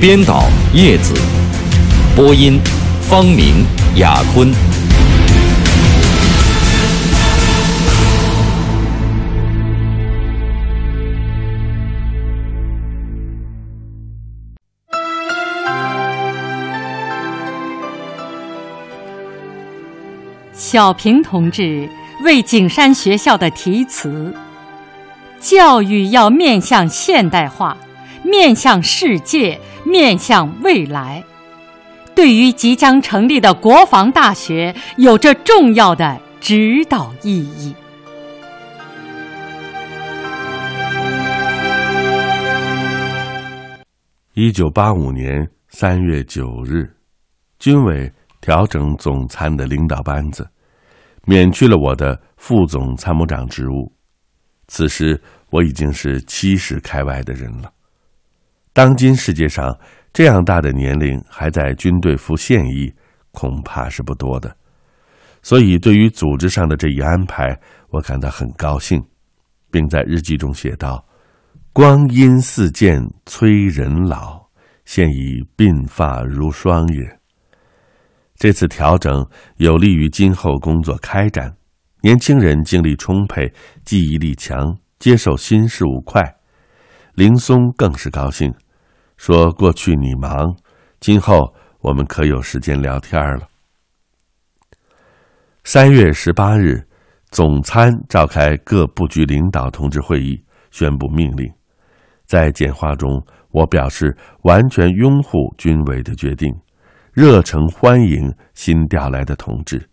编导叶子，播音方明、雅坤。小平同志为景山学校的题词：“教育要面向现代化，面向世界。”面向未来，对于即将成立的国防大学有着重要的指导意义。一九八五年三月九日，军委调整总参的领导班子，免去了我的副总参谋长职务。此时我已经是七十开外的人了。当今世界上这样大的年龄还在军队服现役，恐怕是不多的。所以，对于组织上的这一安排，我感到很高兴，并在日记中写道：“光阴似箭催人老，现已鬓发如霜也。”这次调整有利于今后工作开展，年轻人精力充沛，记忆力强，接受新事物快。林松更是高兴。说过去你忙，今后我们可有时间聊天了。三月十八日，总参召开各部局领导同志会议，宣布命令。在简话中，我表示完全拥护军委的决定，热诚欢迎新调来的同志，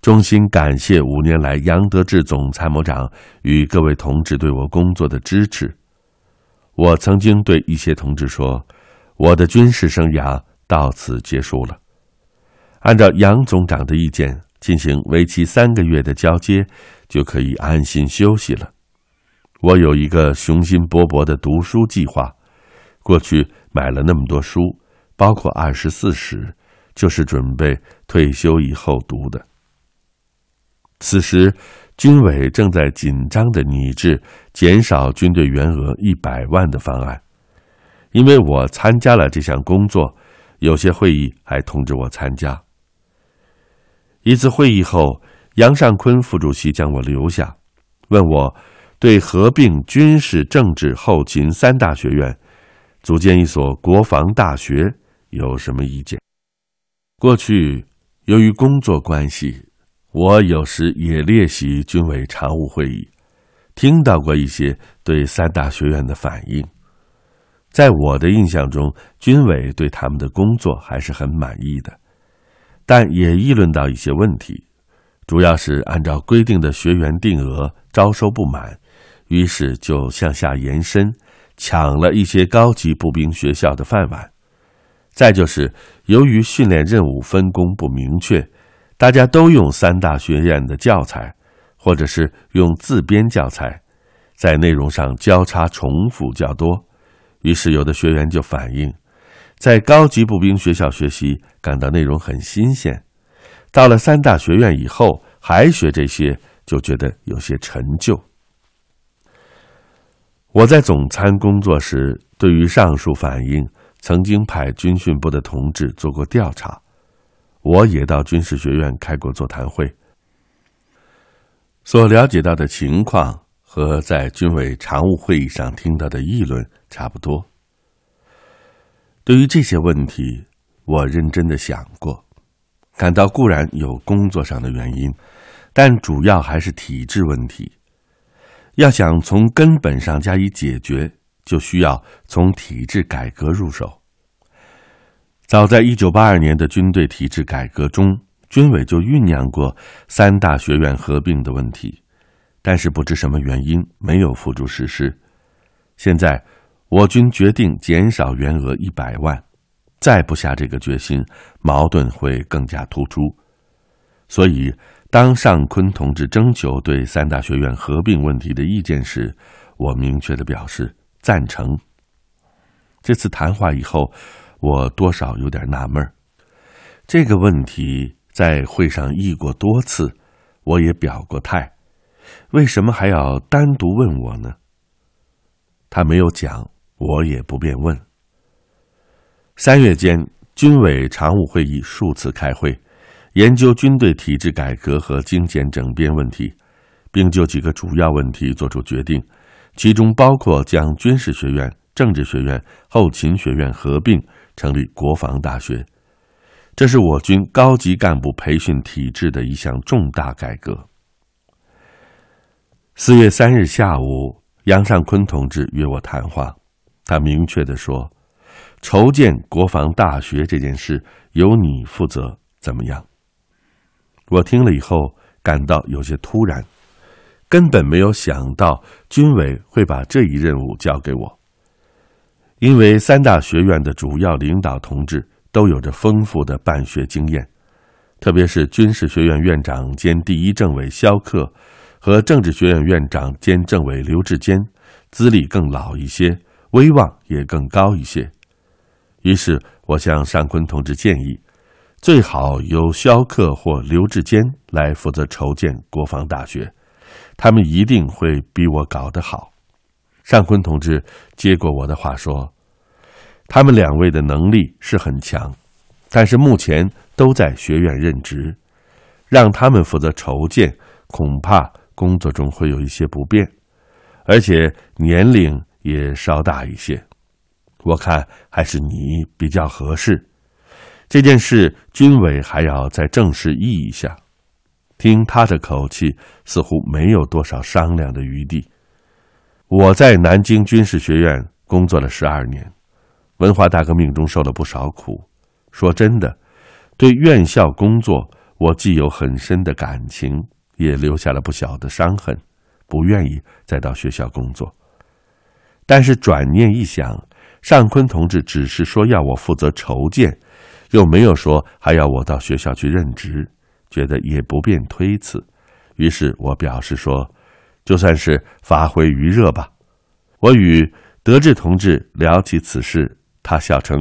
衷心感谢五年来杨德志总参谋长与各位同志对我工作的支持。我曾经对一些同志说：“我的军事生涯到此结束了。按照杨总长的意见进行为期三个月的交接，就可以安心休息了。我有一个雄心勃勃的读书计划，过去买了那么多书，包括《二十四史》，就是准备退休以后读的。此时。”军委正在紧张的拟制减少军队员额一百万的方案，因为我参加了这项工作，有些会议还通知我参加。一次会议后，杨尚昆副主席将我留下，问我对合并军事、政治、后勤三大学院，组建一所国防大学有什么意见。过去由于工作关系。我有时也列席军委常务会议，听到过一些对三大学院的反应。在我的印象中，军委对他们的工作还是很满意的，但也议论到一些问题，主要是按照规定的学员定额招收不满，于是就向下延伸，抢了一些高级步兵学校的饭碗。再就是由于训练任务分工不明确。大家都用三大学院的教材，或者是用自编教材，在内容上交叉重复较多，于是有的学员就反映，在高级步兵学校学习感到内容很新鲜，到了三大学院以后还学这些，就觉得有些陈旧。我在总参工作时，对于上述反映，曾经派军训部的同志做过调查。我也到军事学院开过座谈会，所了解到的情况和在军委常务会议上听到的议论差不多。对于这些问题，我认真的想过，感到固然有工作上的原因，但主要还是体制问题。要想从根本上加以解决，就需要从体制改革入手。早在一九八二年的军队体制改革中，军委就酝酿过三大学院合并的问题，但是不知什么原因没有付诸实施。现在，我军决定减少员额一百万，再不下这个决心，矛盾会更加突出。所以，当尚昆同志征求对三大学院合并问题的意见时，我明确的表示赞成。这次谈话以后，我多少有点纳闷。这个问题在会上议过多次，我也表过态，为什么还要单独问我呢？他没有讲，我也不便问。三月间，军委常务会议数次开会，研究军队体制改革和精简整编问题，并就几个主要问题作出决定，其中包括将军事学院、政治学院、后勤学院合并，成立国防大学。这是我军高级干部培训体制的一项重大改革。四月三日下午，杨尚昆同志约我谈话，他明确的说。筹建国防大学这件事由你负责，怎么样？我听了以后感到有些突然，根本没有想到军委会把这一任务交给我。因为三大学院的主要领导同志都有着丰富的办学经验，特别是军事学院院长兼第一政委萧克和政治学院院长兼政委刘志坚，资历更老一些，威望也更高一些。于是我向尚昆同志建议，最好由萧克或刘志坚来负责筹建国防大学，他们一定会比我搞得好。尚昆同志接过我的话说：“他们两位的能力是很强，但是目前都在学院任职，让他们负责筹建，恐怕工作中会有一些不便，而且年龄也稍大一些。”我看还是你比较合适。这件事，军委还要再正式议一下。听他的口气，似乎没有多少商量的余地。我在南京军事学院工作了十二年，文化大革命中受了不少苦。说真的，对院校工作，我既有很深的感情，也留下了不小的伤痕，不愿意再到学校工作。但是转念一想，尚昆同志只是说要我负责筹建，又没有说还要我到学校去任职，觉得也不便推辞，于是我表示说，就算是发挥余热吧。我与德志同志聊起此事，他笑称：“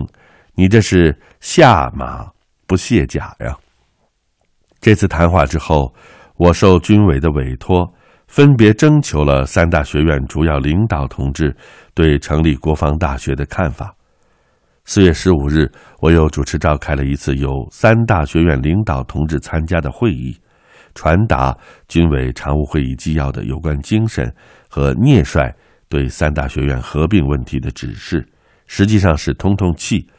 你这是下马不卸甲呀。”这次谈话之后，我受军委的委托。分别征求了三大学院主要领导同志对成立国防大学的看法。四月十五日，我又主持召开了一次由三大学院领导同志参加的会议，传达军委常务会议纪要的有关精神和聂帅对三大学院合并问题的指示，实际上是通通气，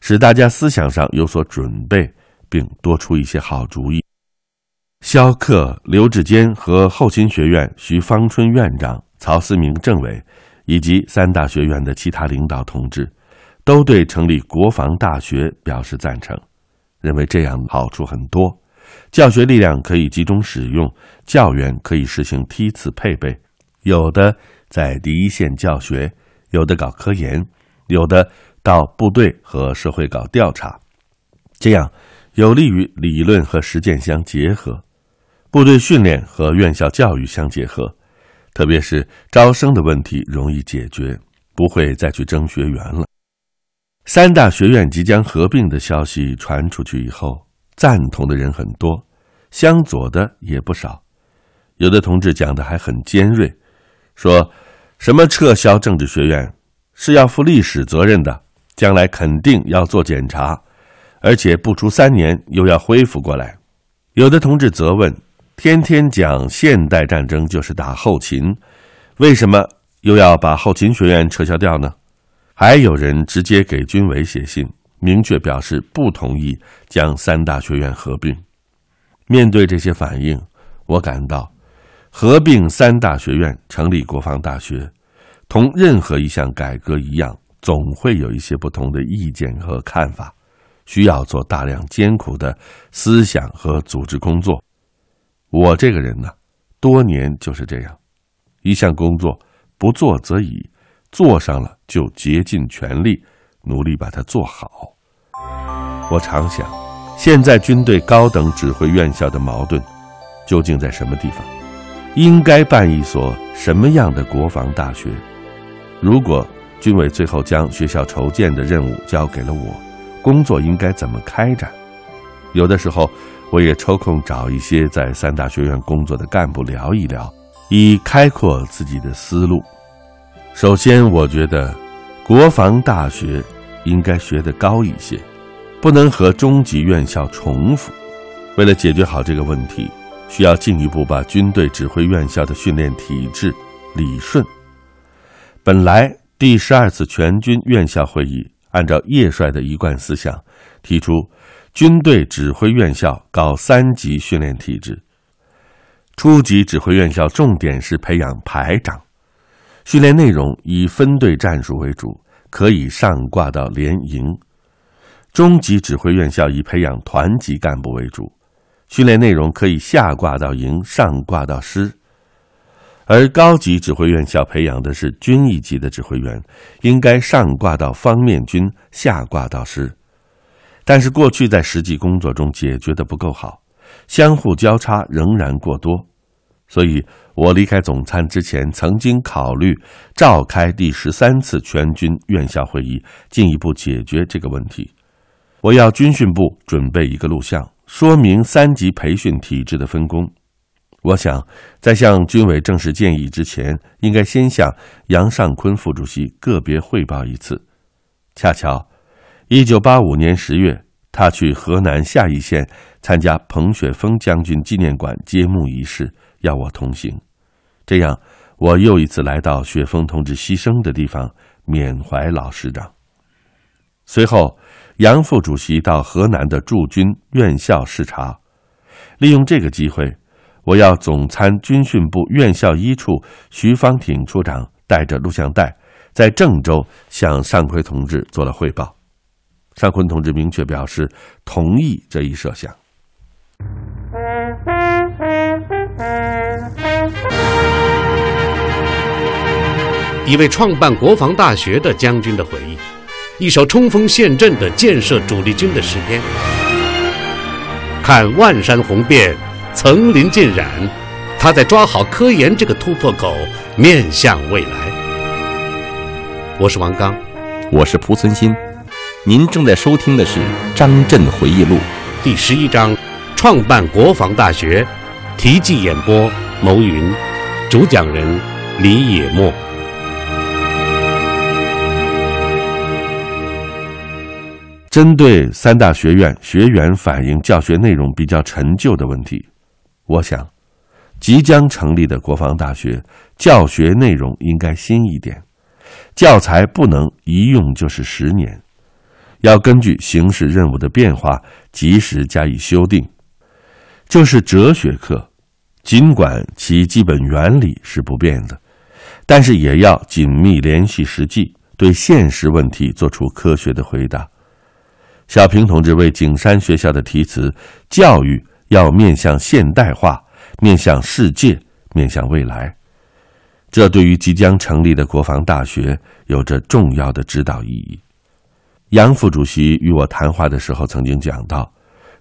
使大家思想上有所准备，并多出一些好主意。萧克、刘志坚和后勤学院徐方春院长、曹思明政委，以及三大学院的其他领导同志，都对成立国防大学表示赞成，认为这样好处很多：教学力量可以集中使用，教员可以实行梯次配备，有的在第一线教学，有的搞科研，有的到部队和社会搞调查，这样有利于理论和实践相结合。部队训练和院校教育相结合，特别是招生的问题容易解决，不会再去争学员了。三大学院即将合并的消息传出去以后，赞同的人很多，相左的也不少。有的同志讲的还很尖锐，说什么撤销政治学院是要负历史责任的，将来肯定要做检查，而且不出三年又要恢复过来。有的同志责问。天天讲现代战争就是打后勤，为什么又要把后勤学院撤销掉呢？还有人直接给军委写信，明确表示不同意将三大学院合并。面对这些反应，我感到，合并三大学院成立国防大学，同任何一项改革一样，总会有一些不同的意见和看法，需要做大量艰苦的思想和组织工作。我这个人呢，多年就是这样，一项工作不做则已，做上了就竭尽全力，努力把它做好。我常想，现在军队高等指挥院校的矛盾究竟在什么地方？应该办一所什么样的国防大学？如果军委最后将学校筹建的任务交给了我，工作应该怎么开展？有的时候，我也抽空找一些在三大学院工作的干部聊一聊，以开阔自己的思路。首先，我觉得国防大学应该学得高一些，不能和中级院校重复。为了解决好这个问题，需要进一步把军队指挥院校的训练体制理顺。本来第十二次全军院校会议按照叶帅的一贯思想，提出军队指挥院校搞三级训练体制，初级指挥院校重点是培养排长。训练内容以分队战术为主，可以上挂到连营；中级指挥院校以培养团级干部为主，训练内容可以下挂到营，上挂到师；而高级指挥院校培养的是军一级的指挥员，应该上挂到方面军，下挂到师。但是过去在实际工作中解决的不够好，相互交叉仍然过多。所以，我离开总参之前，曾经考虑召开第十三次全军院校会议，进一步解决这个问题。我要军训部准备一个录像，说明三级培训体制的分工。我想，在向军委正式建议之前，应该先向杨尚昆副主席个别汇报一次。恰巧，一九八五年十月，他去河南夏邑县参加彭雪枫将军纪念馆揭幕仪式。要我同行，这样我又一次来到雪峰同志牺牲的地方缅怀老师长。随后，杨副主席到河南的驻军院校视察，利用这个机会，我要总参军训部院校一处徐方挺处长带着录像带，在郑州向尚奎同志做了汇报。尚昆同志明确表示同意这一设想。一位创办国防大学的将军的回忆，一首冲锋陷阵的建设主力军的诗篇。看万山红遍，层林尽染，他在抓好科研这个突破口，面向未来。我是王刚，我是蒲存昕，您正在收听的是《张震回忆录》第十一章：创办国防大学。题记演播：牟云，主讲人李野墨。针对三大学院学员反映教学内容比较陈旧的问题，我想，即将成立的国防大学教学内容应该新一点，教材不能一用就是十年，要根据形势任务的变化及时加以修订。就是哲学课，尽管其基本原理是不变的，但是也要紧密联系实际，对现实问题做出科学的回答。小平同志为景山学校的题词“教育要面向现代化，面向世界，面向未来”，这对于即将成立的国防大学有着重要的指导意义。杨副主席与我谈话的时候曾经讲到，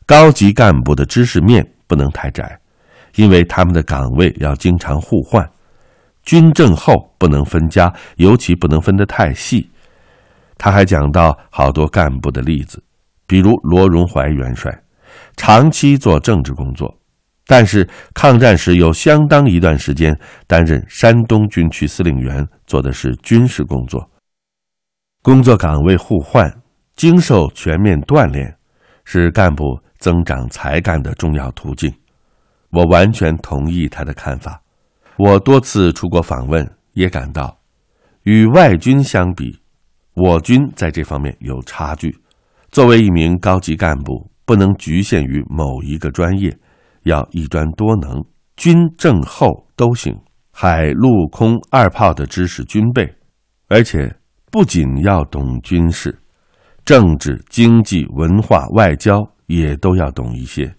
高级干部的知识面不能太窄，因为他们的岗位要经常互换，军政后不能分家，尤其不能分得太细。他还讲到好多干部的例子。比如罗荣怀元帅，长期做政治工作，但是抗战时有相当一段时间担任山东军区司令员，做的是军事工作。工作岗位互换，经受全面锻炼，是干部增长才干的重要途径。我完全同意他的看法。我多次出国访问，也感到，与外军相比，我军在这方面有差距。作为一名高级干部，不能局限于某一个专业，要一专多能，军政后都行，海陆空二炮的知识均备，而且不仅要懂军事，政治、经济、文化、外交也都要懂一些。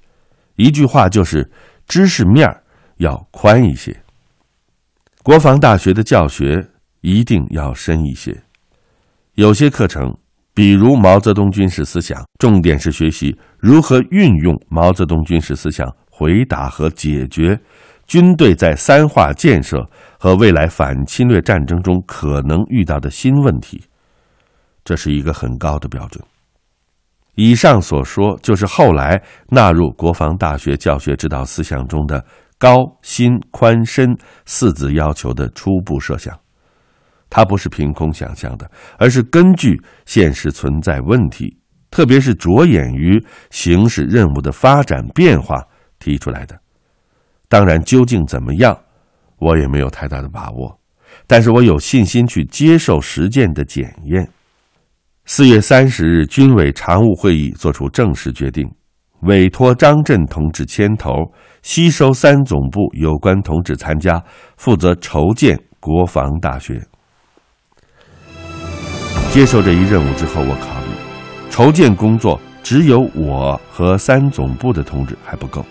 一句话就是，知识面要宽一些。国防大学的教学一定要深一些，有些课程。比如毛泽东军事思想，重点是学习如何运用毛泽东军事思想回答和解决军队在三化建设和未来反侵略战争中可能遇到的新问题。这是一个很高的标准。以上所说，就是后来纳入国防大学教学指导思想中的高、新、宽、深四字要求的初步设想。它不是凭空想象的，而是根据现实存在问题，特别是着眼于形势任务的发展变化提出来的。当然，究竟怎么样，我也没有太大的把握，但是我有信心去接受实践的检验。四月三十日，军委常务会议作出正式决定，委托张震同志牵头，吸收三总部有关同志参加，负责筹建国防大学。接受这一任务之后，我考虑，筹建工作只有我和三总部的同志还不够，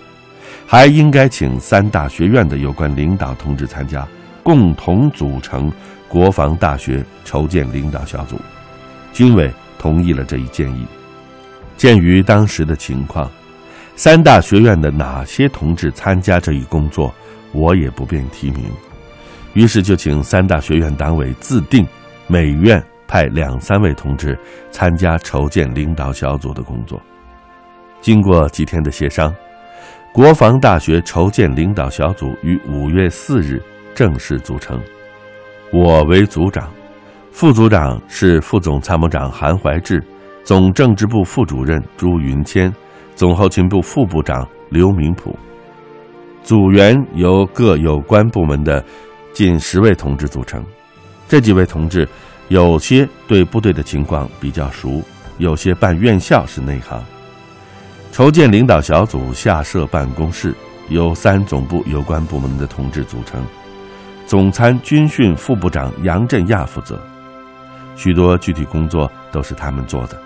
还应该请三大学院的有关领导同志参加，共同组成国防大学筹建领导小组。军委同意了这一建议。鉴于当时的情况，三大学院的哪些同志参加这一工作，我也不便提名，于是就请三大学院党委自定，每院派两三位同志参加筹建领导小组的工作。经过几天的协商，国防大学筹建领导小组于五月四日正式组成，我为组长。副组长是副总参谋长韩怀志，总政治部副主任朱云谦，总后勤部副部长刘明普。组员由各有关部门的近十位同志组成。这几位同志有些对部队的情况比较熟，有些办院校是内行。筹建领导小组下设办公室，由三总部有关部门的同志组成，总参军训副部长杨振亚负责。许多具体工作都是他们做的。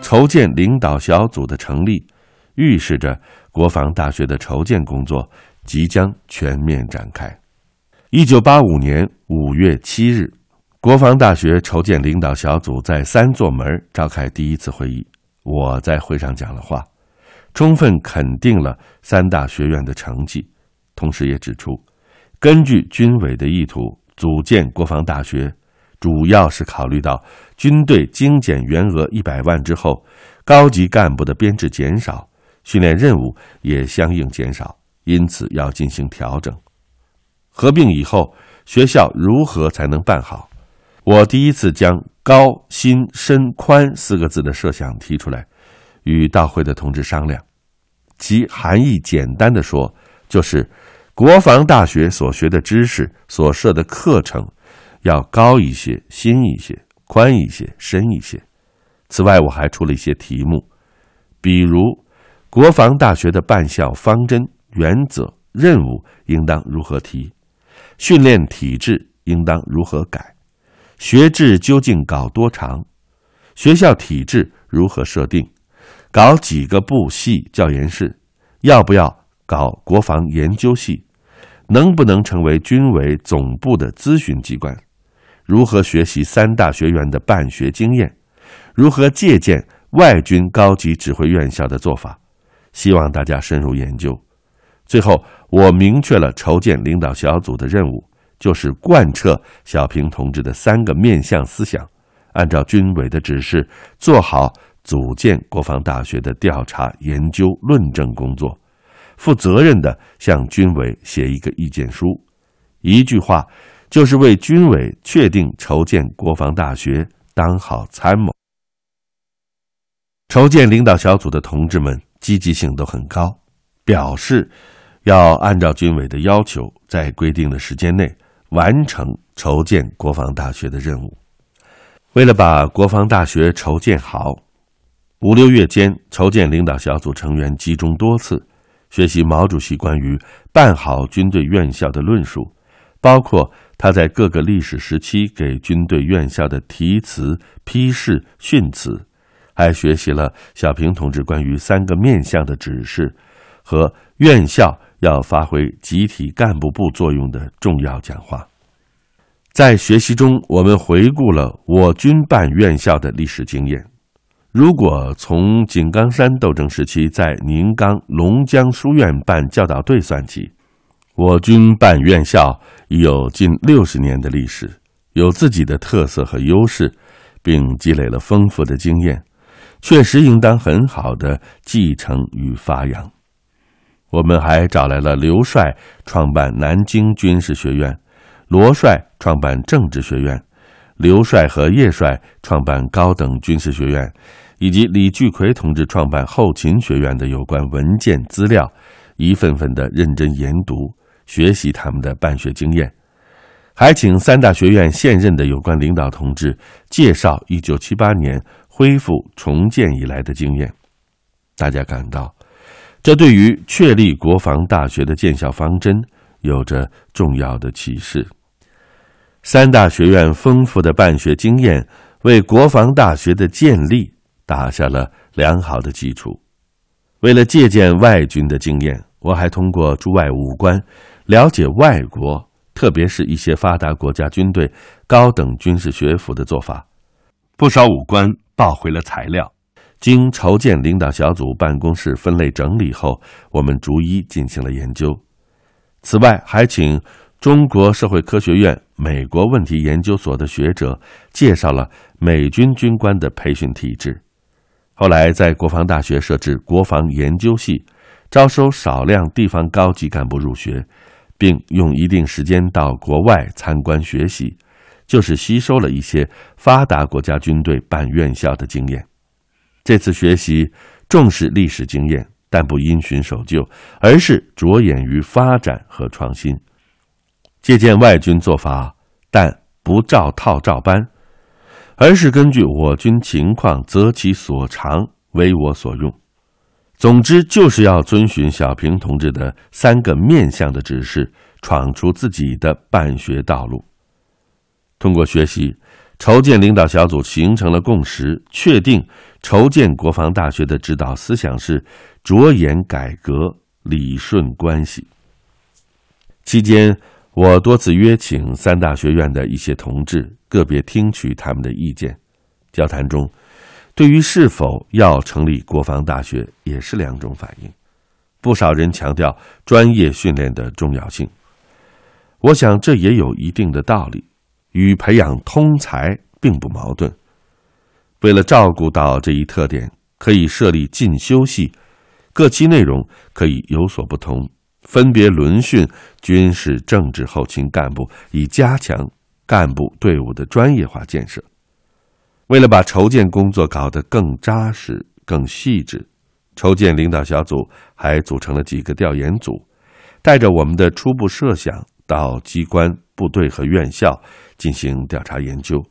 筹建领导小组的成立，预示着国防大学的筹建工作即将全面展开。一九八五年五月七日，国防大学筹建领导小组在三座门召开第一次会议。我在会上讲了话，充分肯定了三大学院的成绩，同时也指出，根据军委的意图，组建国防大学。主要是考虑到军队精简员额一百万之后，高级干部的编制减少，训练任务也相应减少，因此要进行调整。合并以后，学校如何才能办好？我第一次将“高、新、深、宽”四个字的设想提出来，与到会的同志商量。其含义简单的说，就是国防大学所学的知识、所设的课程。要高一些、新一些、宽一些、深一些。此外，我还出了一些题目，比如国防大学的办校方针、原则、任务应当如何提，训练体制应当如何改，学制究竟搞多长，学校体制如何设定，搞几个部系教研室，要不要搞国防研究系，能不能成为军委总部的咨询机关？如何学习三大学院的办学经验？如何借鉴外军高级指挥院校的做法？希望大家深入研究。最后，我明确了筹建领导小组的任务，就是贯彻小平同志的三个面向思想，按照军委的指示，做好组建国防大学的调查研究论证工作，负责任的向军委写一个意见书。一句话。就是为军委确定筹建国防大学当好参谋。筹建领导小组的同志们积极性都很高，表示要按照军委的要求，在规定的时间内完成筹建国防大学的任务。为了把国防大学筹建好，五六月间，筹建领导小组成员集中多次学习毛主席关于办好军队院校的论述，包括。他在各个历史时期给军队院校的题词、批示、训词，还学习了小平同志关于三个面向的指示和院校要发挥集体干部部作用的重要讲话。在学习中，我们回顾了我军办院校的历史经验。如果从井冈山斗争时期在宁冈龙江书院办教导队算起，我军办院校已有近六十年的历史，有自己的特色和优势，并积累了丰富的经验，确实应当很好的继承与发扬。我们还找来了刘帅创办南京军事学院，罗帅创办政治学院，刘帅和叶帅创办高等军事学院。以及李聚奎同志创办后勤学院的有关文件资料，一份份的认真研读学习他们的办学经验，还请三大学院现任的有关领导同志介绍一九七八年恢复重建以来的经验。大家感到，这对于确立国防大学的建校方针有着重要的启示。三大学院丰富的办学经验，为国防大学的建立。打下了良好的基础。为了借鉴外军的经验，我还通过驻外武官了解外国，特别是一些发达国家军队高等军事学府的做法。不少武官报回了材料，经筹建领导小组办公室分类整理后，我们逐一进行了研究。此外，还请中国社会科学院美国问题研究所的学者介绍了美军军官的培训体制。后来，在国防大学设置国防研究系，招收少量地方高级干部入学，并用一定时间到国外参观学习，就是吸收了一些发达国家军队办院校的经验。这次学习重视历史经验，但不因循守旧，而是着眼于发展和创新，借鉴外军做法，但不照套照搬。而是根据我军情况择其所长为我所用，总之就是要遵循小平同志的三个面向的指示，闯出自己的办学道路。通过学习，筹建领导小组形成了共识，确定筹建国防大学的指导思想是着眼改革、理顺关系。期间。我多次约请三大学院的一些同志个别听取他们的意见，交谈中，对于是否要成立国防大学也是两种反应。不少人强调专业训练的重要性，我想这也有一定的道理，与培养通才并不矛盾。为了照顾到这一特点，可以设立进修系，各期内容可以有所不同。分别轮训军事、政治、后勤干部，以加强干部队伍的专业化建设。为了把筹建工作搞得更扎实、更细致，筹建领导小组还组成了几个调研组，带着我们的初步设想到机关、部队和院校进行调查研究。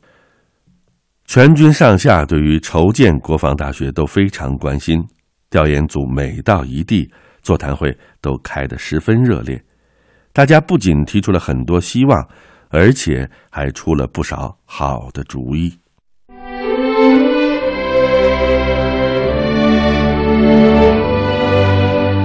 全军上下对于筹建国防大学都非常关心调研组每到一地座谈会都开得十分热烈。大家不仅提出了很多希望而且还出了不少好的主意。